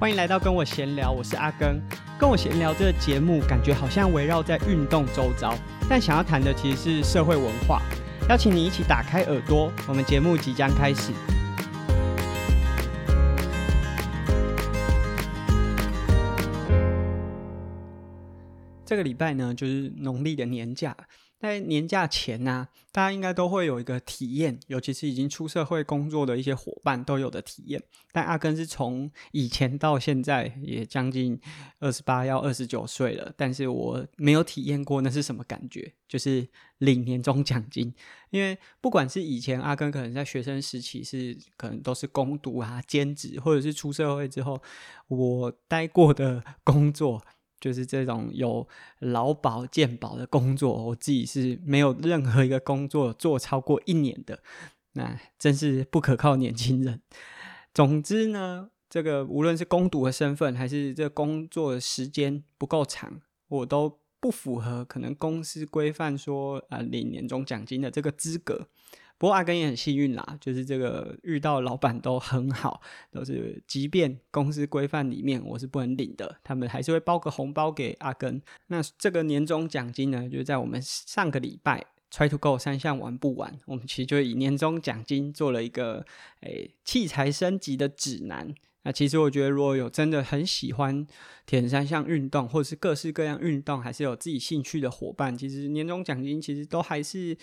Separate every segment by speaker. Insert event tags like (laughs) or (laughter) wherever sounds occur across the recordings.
Speaker 1: 欢迎来到跟我闲聊，我是阿根。跟我闲聊这个节目，感觉好像围绕在运动周遭，但想要谈的其实是社会文化。邀请你一起打开耳朵，我们节目即将开始。这个礼拜呢，就是农历的年假。在年假前呢、大家应该都会有一个体验，尤其是已经出社会工作的一些伙伴都有的体验。但阿根是从以前到现在也将近二十八要二十九岁了，但是我没有体验过那是什么感觉，就是领年终奖金。因为不管是以前阿根可能在学生时期是可能都是攻读啊、兼职，或者是出社会之后，我待过的工作。就是这种有劳保健保的工作，我自己是没有任何一个工作做超过一年的，那真是不可靠年轻人。总之呢，这个无论是工读的身份，还是这工作的时间不够长，我都不符合可能公司规范说啊领年终奖金的这个资格。不过阿根也很幸运啦，就是这个遇到老板都很好，都是即便公司规范里面我是不能领的，他们还是会包个红包给阿根。那这个年终奖金呢，就在我们上个礼拜 Try to Go 三项玩不完，我们其实就以年终奖金做了一个诶器材升级的指南。那其实我觉得，如果有真的很喜欢铁人三项运动，或者是各式各样运动，还是有自己兴趣的伙伴，其实年终奖金其实都还是。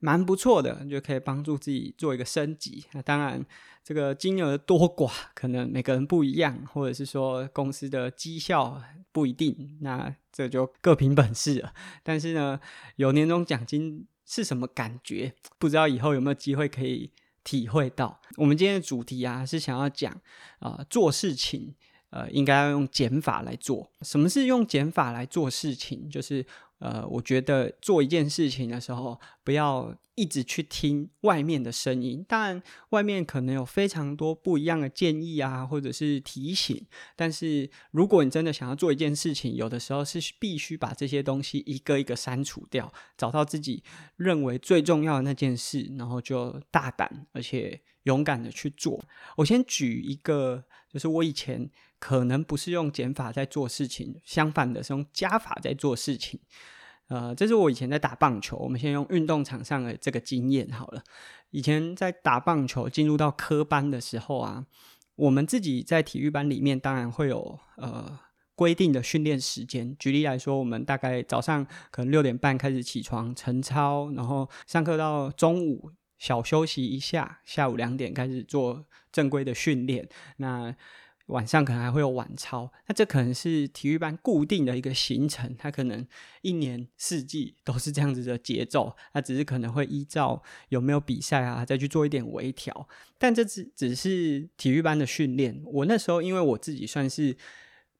Speaker 1: 蛮不错的，就可以帮助自己做一个升级。那当然，这个金额多寡可能每个人不一样，或者是说公司的绩效不一定，那这就各凭本事了。但是呢，有年终奖金是什么感觉？不知道以后有没有机会可以体会到。我们今天的主题啊，是想要讲啊、做事情呃，应该要用减法来做。什么是用减法来做事情？就是。呃，我觉得做一件事情的时候，不要一直去听外面的声音。当然，外面可能有非常多不一样的建议啊，或者是提醒。但是，如果你真的想要做一件事情，有的时候是必须把这些东西一个一个删除掉，找到自己认为最重要的那件事，然后就大胆而且勇敢的去做。我先举一个，就是我以前可能不是用减法在做事情，相反的是用加法在做事情。呃，这是我以前在打棒球。我们先用运动场上的这个经验好了。以前在打棒球，进入到科班的时候啊，我们自己在体育班里面当然会有呃规定的训练时间。举例来说，我们大概早上可能六点半开始起床晨操，然后上课到中午小休息一下，下午两点开始做正规的训练。那晚上可能还会有晚操，那这可能是体育班固定的一个行程，它可能一年四季都是这样子的节奏，它只是可能会依照有没有比赛啊，再去做一点微调，但这只只是体育班的训练。我那时候因为我自己算是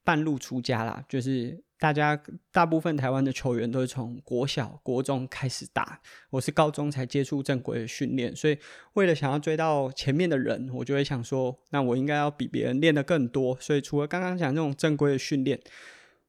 Speaker 1: 半路出家啦，就是。大家大部分台湾的球员都是从国小、国中开始打，我是高中才接触正规的训练，所以为了想要追到前面的人，我就会想说，那我应该要比别人练得更多。所以除了刚刚讲这种正规的训练，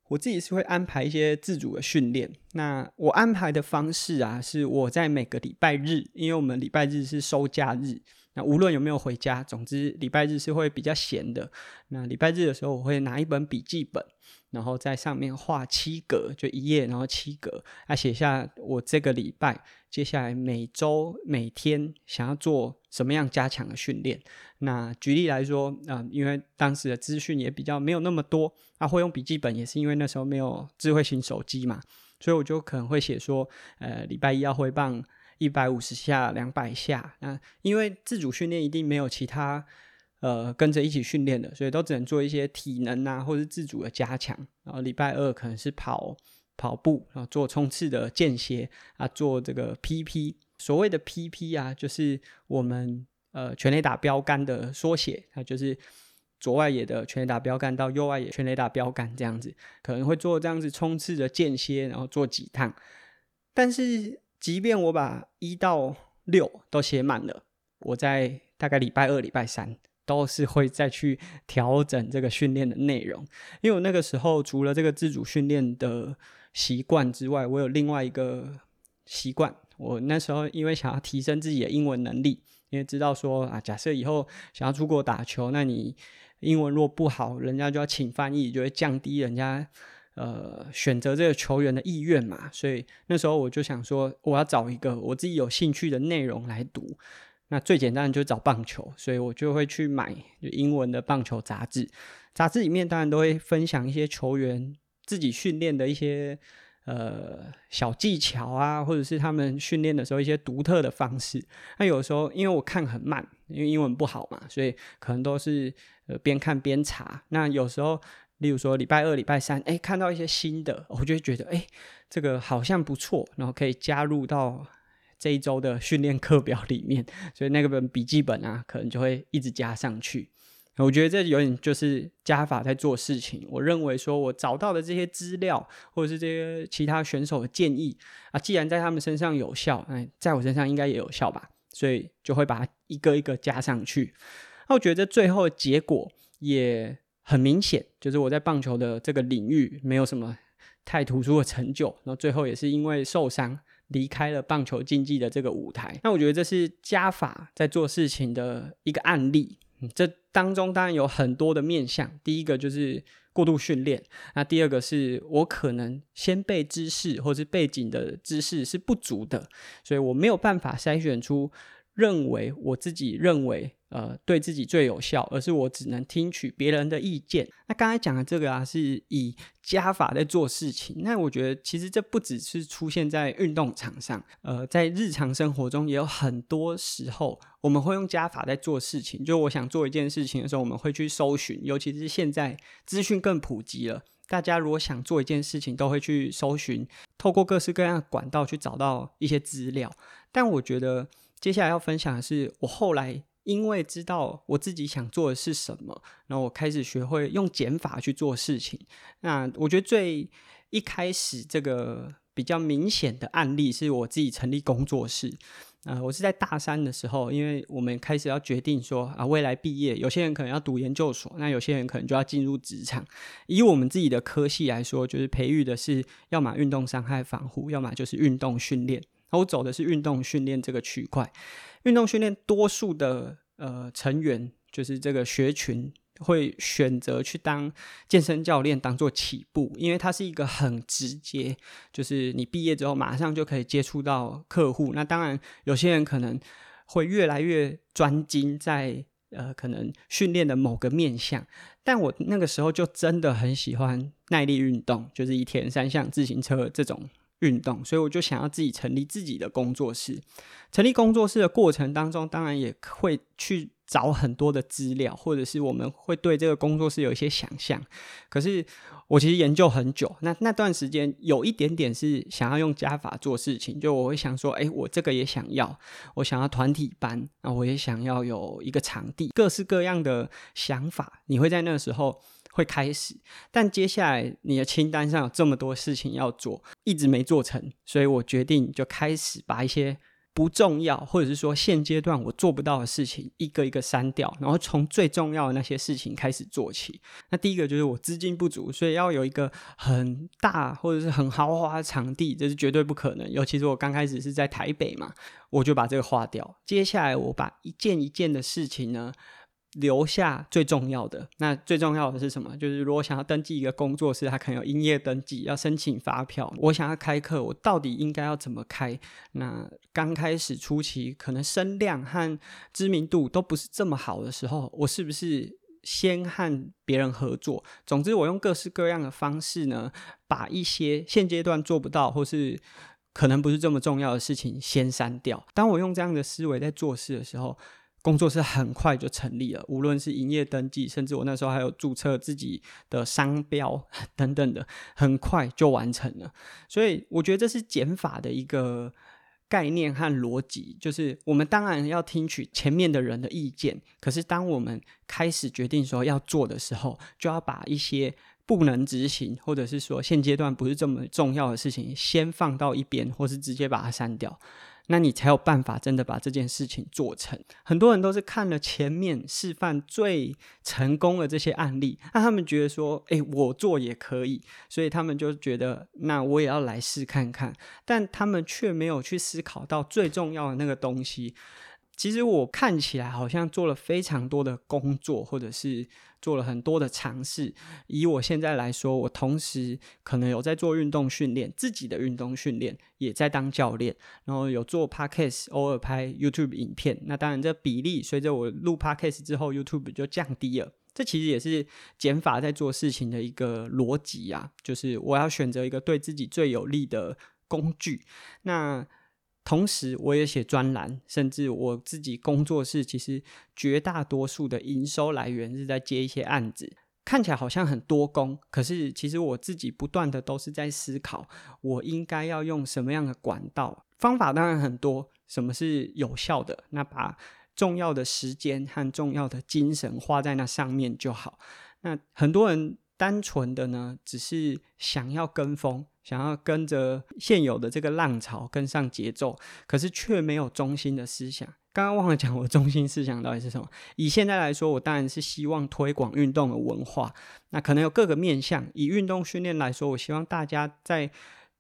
Speaker 1: 我自己是会安排一些自主的训练。那我安排的方式啊，是我在每个礼拜日，因为我们礼拜日是收假日，那无论有没有回家，总之礼拜日是会比较闲的。那礼拜日的时候，我会拿一本笔记本。然后在上面画七格，就一页，然后七格，啊，写下我这个礼拜接下来每周每天想要做什么样加强的训练。那举例来说，啊、因为当时的资讯也比较没有那么多，啊，会用笔记本也是因为那时候没有智慧型手机嘛，所以我就可能会写说，呃，礼拜一要挥棒一百五十下、两百下。那因为自主训练一定没有其他。呃，跟着一起训练的，所以都只能做一些体能啊，或是自主的加强。然后礼拜二可能是跑跑步，然后做冲刺的间歇啊，做这个 PP。所谓的 PP 啊，就是我们呃全垒打标杆的缩写，它就是左外野的全垒打标杆到右外野全垒打标杆这样子，可能会做这样子冲刺的间歇，然后做几趟。但是，即便我把一到六都写满了，我在大概礼拜二、礼拜三。都是会再去调整这个训练的内容，因为我那个时候除了这个自主训练的习惯之外，我有另外一个习惯。我那时候因为想要提升自己的英文能力，因为知道说啊，假设以后想要出国打球，那你英文若不好，人家就要请翻译，就会降低人家呃选择这个球员的意愿嘛。所以那时候我就想说，我要找一个我自己有兴趣的内容来读。那最简单的就找棒球，所以我就会去买英文的棒球杂志。杂志里面当然都会分享一些球员自己训练的一些呃小技巧啊，或者是他们训练的时候一些独特的方式。那有时候因为我看很慢，因为英文不好嘛，所以可能都是呃边看边查。那有时候，例如说礼拜二、礼拜三，哎，看到一些新的，我就会觉得哎，这个好像不错，然后可以加入到。这一周的训练课表里面，所以那个本笔记本啊，可能就会一直加上去。我觉得这有点就是加法在做事情。我认为说，我找到的这些资料，或者是这些其他选手的建议啊，既然在他们身上有效，哎，在我身上应该也有效吧，所以就会把它一个一个加上去。那我觉得最后的结果也很明显，就是我在棒球的这个领域没有什么太突出的成就，然后最后也是因为受伤。离开了棒球竞技的这个舞台，那我觉得这是加法在做事情的一个案例。这当中当然有很多的面向，第一个就是过度训练，那第二个是我可能先备知识或是背景的知识是不足的，所以我没有办法筛选出认为我自己认为。呃，对自己最有效，而是我只能听取别人的意见。那刚才讲的这个啊，是以加法在做事情。那我觉得其实这不只是出现在运动场上，呃，在日常生活中也有很多时候，我们会用加法在做事情。就我想做一件事情的时候，我们会去搜寻，尤其是现在资讯更普及了，大家如果想做一件事情，都会去搜寻，透过各式各样的管道去找到一些资料。但我觉得接下来要分享的是，我后来。因为知道我自己想做的是什么，然后我开始学会用减法去做事情。那我觉得最一开始这个比较明显的案例是我自己成立工作室。呃，我是在大三的时候，因为我们开始要决定说啊，未来毕业，有些人可能要读研究所，那有些人可能就要进入职场。以我们自己的科系来说，就是培育的是要么运动伤害防护，要么就是运动训练。我走的是运动训练这个区块。运动训练多数的呃成员，就是这个学群会选择去当健身教练，当做起步，因为它是一个很直接，就是你毕业之后马上就可以接触到客户。那当然，有些人可能会越来越专精在呃可能训练的某个面向，但我那个时候就真的很喜欢耐力运动，就是一天三项、自行车这种。运动，所以我就想要自己成立自己的工作室。成立工作室的过程当中，当然也会去找很多的资料，或者是我们会对这个工作室有一些想象。可是我其实研究很久，那那段时间有一点点是想要用加法做事情，就我会想说，诶，我这个也想要，我想要团体班，那我也想要有一个场地，各式各样的想法，你会在那个时候。会开始，但接下来你的清单上有这么多事情要做，一直没做成，所以我决定就开始把一些不重要，或者是说现阶段我做不到的事情，一个一个删掉，然后从最重要的那些事情开始做起。那第一个就是我资金不足，所以要有一个很大或者是很豪华的场地，这是绝对不可能。尤其是我刚开始是在台北嘛，我就把这个划掉。接下来我把一件一件的事情呢，留下最重要的，那最重要的是什么？就是如果想要登记一个工作室，它可能有营业登记，要申请发票。我想要开课，我到底应该要怎么开？那刚开始初期，可能声量和知名度都不是这么好的时候，我是不是先和别人合作？总之，我用各式各样的方式呢，把一些现阶段做不到或是可能不是这么重要的事情先删掉。当我用这样的思维在做事的时候，工作室很快就成立了，无论是营业登记，甚至我那时候还有注册自己的商标 (laughs) 等等的，很快就完成了。所以我觉得这是减法的一个概念和逻辑，就是我们当然要听取前面的人的意见，可是当我们开始决定说要做的时候，就要把一些不能执行，或者是说现阶段不是这么重要的事情，先放到一边，或是直接把它删掉。那你才有办法真的把这件事情做成。很多人都是看了前面示范最成功的这些案例，那他们觉得说，诶，我做也可以，所以他们就觉得，那我也要来试看看。但他们却没有去思考到最重要的那个东西。其实我看起来好像做了非常多的工作，或者是做了很多的尝试。以我现在来说，我同时可能有在做运动训练，自己的运动训练，也在当教练，然后有做 podcast，偶尔拍 YouTube 影片。那当然，这比例随着我录 podcast 之后，YouTube 就降低了。这其实也是减法在做事情的一个逻辑啊，就是我要选择一个对自己最有利的工具。那同时，我也写专栏，甚至我自己工作室，其实绝大多数的营收来源是在接一些案子，看起来好像很多工，可是其实我自己不断的都是在思考，我应该要用什么样的管道，方法当然很多，什么是有效的，那把重要的时间和重要的精神花在那上面就好。那很多人单纯的呢，只是想要跟风。想要跟着现有的这个浪潮跟上节奏，可是却没有中心的思想。刚刚忘了讲，我中心思想到底是什么？以现在来说，我当然是希望推广运动的文化。那可能有各个面向。以运动训练来说，我希望大家在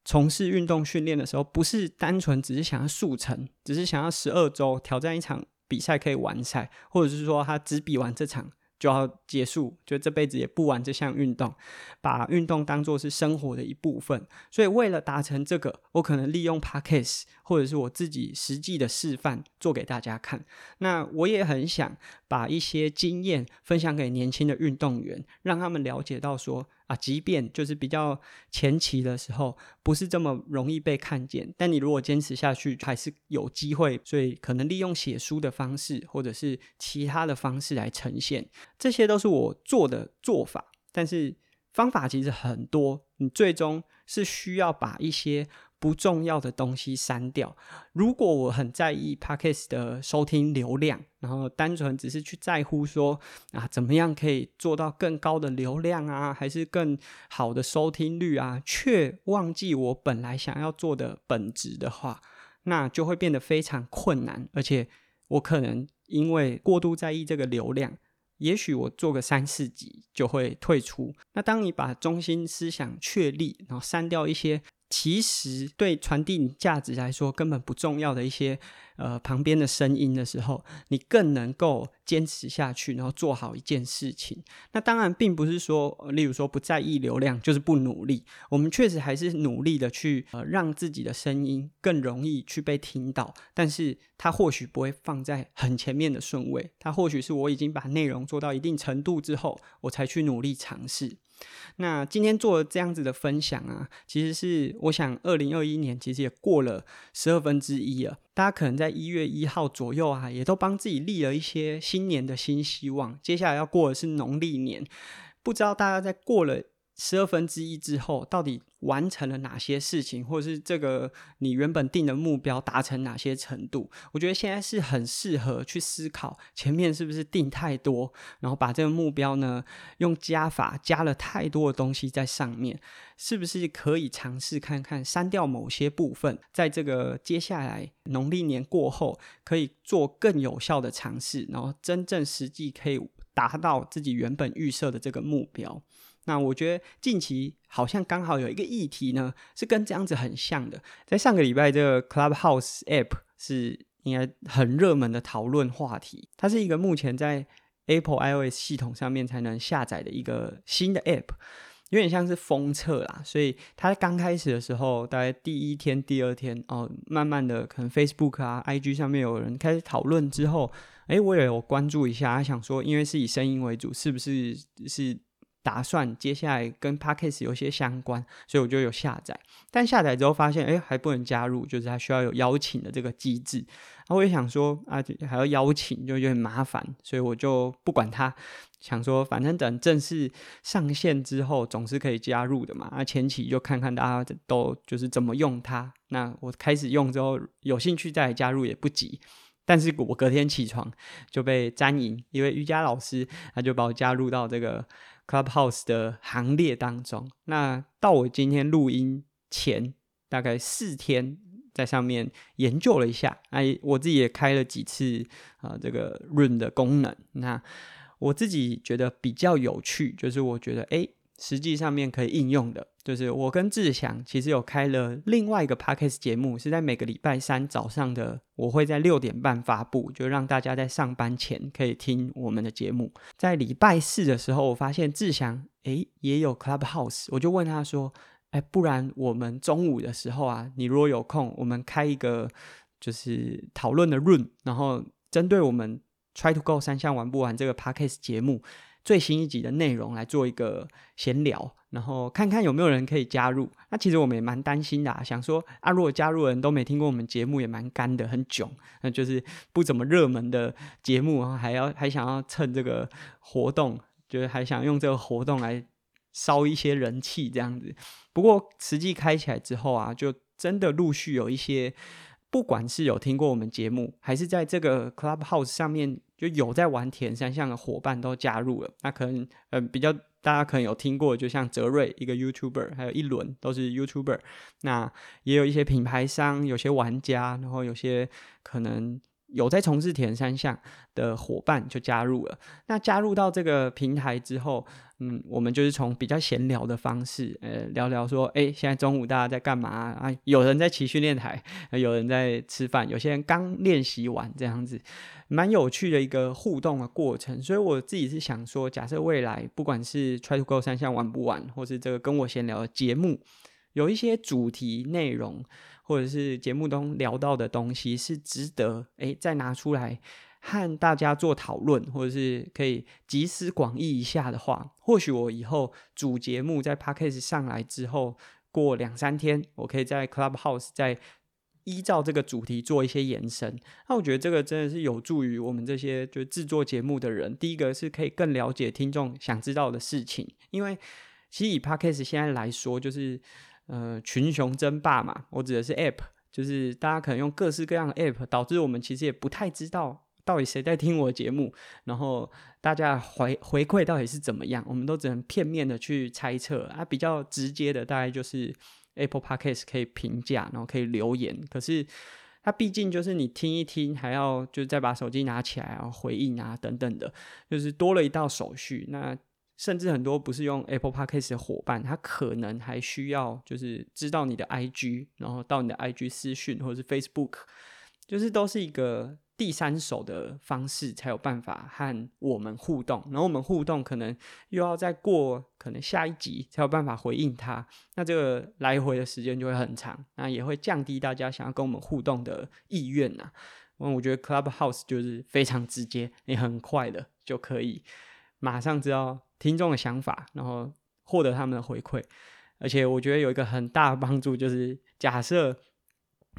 Speaker 1: 从事运动训练的时候，不是单纯只是想要速成，只是想要十二周挑战一场比赛可以完赛，或者是说他只比完这场。就要结束，就这辈子也不玩这项运动，把运动当做是生活的一部分。所以为了达成这个，我可能利用 Podcast 或者是我自己实际的示范做给大家看。那我也很想把一些经验分享给年轻的运动员，让他们了解到说。啊，即便就是比较前期的时候，不是这么容易被看见，但你如果坚持下去，还是有机会。所以可能利用写书的方式，或者是其他的方式来呈现，这些都是我做的做法。但是方法其实很多，你最终是需要把一些。不重要的东西删掉。如果我很在意 Podcast 的收听流量，然后单纯只是去在乎说啊，怎么样可以做到更高的流量啊，还是更好的收听率啊，却忘记我本来想要做的本质的话，那就会变得非常困难。而且我可能因为过度在意这个流量，也许我做个三四集就会退出。那当你把中心思想确立，然后删掉一些。其实，对传递价值来说根本不重要的一些呃旁边的声音的时候，你更能够坚持下去，然后做好一件事情。那当然，并不是说，例如说不在意流量就是不努力。我们确实还是努力的去呃让自己的声音更容易去被听到，但是它或许不会放在很前面的顺位。它或许是我已经把内容做到一定程度之后，我才去努力尝试。那今天做这样子的分享啊，其实是我想，二零二一年其实也过了十二分之一了。大家可能在一月一号左右啊，也都帮自己立了一些新年的新希望。接下来要过的是农历年，不知道大家在过了。十二分之一之后，到底完成了哪些事情，或者是这个你原本定的目标达成哪些程度？我觉得现在是很适合去思考前面是不是定太多，然后把这个目标呢用加法加了太多的东西在上面，是不是可以尝试看看删掉某些部分，在这个接下来农历年过后，可以做更有效的尝试，然后真正实际可以达到自己原本预设的这个目标。那我觉得近期好像刚好有一个议题呢，是跟这样子很像的。在上个礼拜，这个 Clubhouse App 是应该很热门的讨论话题。它是一个目前在 Apple iOS 系统上面才能下载的一个新的 App，有点像是封测啦。所以它刚开始的时候，大概第一天、第二天哦，慢慢的可能 Facebook 啊、IG 上面有人开始讨论之后，诶，我也有关注一下，想说，因为是以声音为主，是不是是？打算接下来跟 Podcast 有些相关，所以我就有下载。但下载之后发现，哎，还不能加入，就是它需要有邀请的这个机制。然后我也想说，啊，还要邀请，就有点麻烦，所以我就不管它。想说，反正等正式上线之后，总是可以加入的嘛。那前期就看看大家都就是怎么用它。那我开始用之后，有兴趣再加入也不急。但是我隔天起床就被詹莹一位瑜伽老师，他就把我加入到这个。Clubhouse 的行列当中，那到我今天录音前大概四天，在上面研究了一下，哎，我自己也开了几次啊、这个 Room 的功能。那我自己觉得比较有趣，就是我觉得，哎，实际上面可以应用的，就是我跟志祥其实有开了另外一个 podcast 节目，是在每个礼拜三早上的，我会在六点半发布，就让大家在上班前可以听我们的节目。在礼拜四的时候，我发现志祥诶也有 Clubhouse，我就问他说，哎，不然我们中午的时候啊，你如果有空，我们开一个就是讨论的 room，然后针对我们 Try to Go 三项玩不完这个 podcast 节目。最新一集的内容来做一个闲聊，然后看看有没有人可以加入。那其实我们也蛮担心的啊，想说啊，如果加入的人都没听过我们节目，也蛮干的，很囧。那就是不怎么热门的节目，还要还想要趁这个活动，就是还想用这个活动来烧一些人气这样子。不过实际开起来之后啊，就真的陆续有一些。不管是有听过我们节目，还是在这个 Clubhouse 上面就有在玩田三项的伙伴都加入了。那可能，呃，比较大家可能有听过，就像泽瑞一个 YouTuber，还有一轮都是 YouTuber。那也有一些品牌商，有些玩家，然后有些可能。有在从事铁三项的伙伴就加入了。那加入到这个平台之后，嗯，我们就是从比较闲聊的方式，呃，聊聊说，哎，现在中午大家在干嘛啊？有人在骑训练台，有人在吃饭，有些人刚练习完，这样子，蛮有趣的一个互动的过程。所以我自己是想说，假设未来不管是 Try to Go 三项玩不玩，或是这个跟我闲聊的节目，有一些主题内容。或者是节目中聊到的东西是值得诶再拿出来和大家做讨论，或者是可以集思广益一下的话，或许我以后主节目在 Podcast 上来之后，过两三天，我可以在 Clubhouse 再依照这个主题做一些延伸。那我觉得这个真的是有助于我们这些就制作节目的人。第一个是可以更了解听众想知道的事情，因为其实以 Podcast 现在来说，就是。呃，群雄争霸嘛，我指的是 App，就是大家可能用各式各样的 App，导致我们其实也不太知道到底谁在听我的节目，然后大家回回馈到底是怎么样，我们都只能片面的去猜测啊。比较直接的大概就是 Apple Podcast 可以评价，然后可以留言，可是它毕竟就是你听一听，还要就再把手机拿起来啊回应啊等等的，就是多了一道手续。那甚至很多不是用 Apple Podcast 的伙伴，他可能还需要就是知道你的 IG，然后到你的 IG 私讯或者是 Facebook，就是都是一个第三手的方式才有办法和我们互动。然后我们互动可能又要再过可能下一集才有办法回应他，那这个来回的时间就会很长，那也会降低大家想要跟我们互动的意愿呐。那我觉得 Clubhouse 就是非常直接，也很快的就可以马上知道。听众的想法，然后获得他们的回馈，而且我觉得有一个很大的帮助，就是假设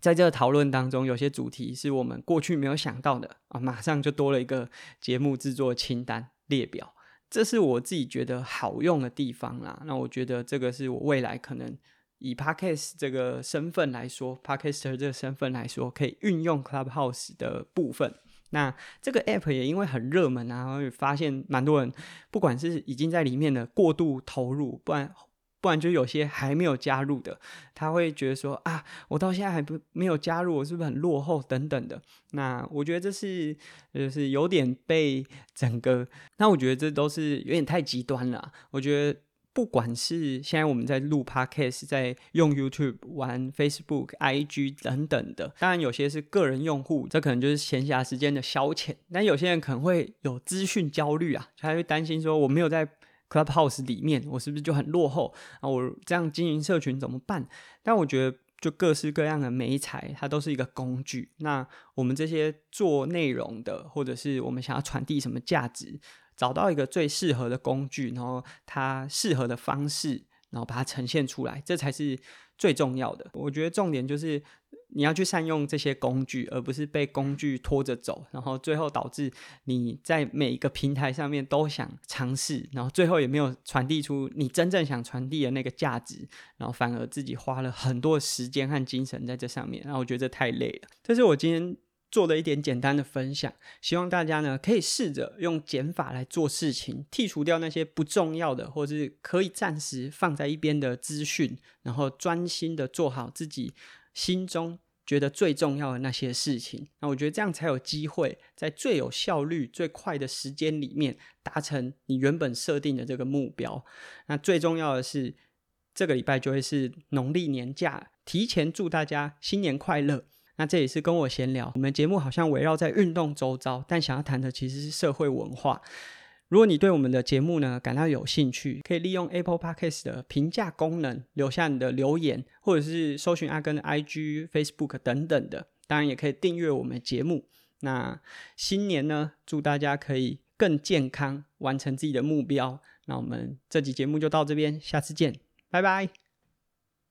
Speaker 1: 在这个讨论当中，有些主题是我们过去没有想到的啊，马上就多了一个节目制作清单列表，这是我自己觉得好用的地方啦。那我觉得这个是我未来可能以 Podcast 这个身份来说，Podcaster 这个身份来说，可以运用 Clubhouse 的部分。那这个 app 也因为很热门啊，然后发现蛮多人，不管是已经在里面的过度投入，不然不然就有些还没有加入的，他会觉得说啊，我到现在还不没有加入，我是不是很落后等等的？那我觉得这是就是有点被整个，那我觉得这都是有点太极端了，我觉得。不管是现在我们在录 Podcast，在用 YouTube、玩 Facebook、IG 等等的，当然有些是个人用户，这可能就是闲暇时间的消遣。但有些人可能会有资讯焦虑啊，他会担心说我没有在 Clubhouse 里面，我是不是就很落后啊？我这样经营社群怎么办？但我觉得就各式各样的媒材，它都是一个工具。那我们这些做内容的，或者是我们想要传递什么价值？找到一个最适合的工具，然后它适合的方式，然后把它呈现出来，这才是最重要的。我觉得重点就是你要去善用这些工具，而不是被工具拖着走，然后最后导致你在每一个平台上面都想尝试，然后最后也没有传递出你真正想传递的那个价值，然后反而自己花了很多时间和精神在这上面，然后我觉得这太累了。这是我今天。做了一点简单的分享，希望大家呢可以试着用减法来做事情，剔除掉那些不重要的，或是可以暂时放在一边的资讯，然后专心的做好自己心中觉得最重要的那些事情。那我觉得这样才有机会在最有效率、最快的时间里面达成你原本设定的这个目标。那最重要的是，这个礼拜就会是农历年假，提前祝大家新年快乐。那这也是跟我闲聊，我们节目好像围绕在运动周遭，但想要谈的其实是社会文化。如果你对我们的节目呢感到有兴趣，可以利用 Apple Podcast 的评价功能留下你的留言，或者是搜寻阿根的 IG、Facebook 等等的。当然也可以订阅我们节目。那新年呢，祝大家可以更健康，完成自己的目标。那我们这集节目就到这边，下次见，拜拜。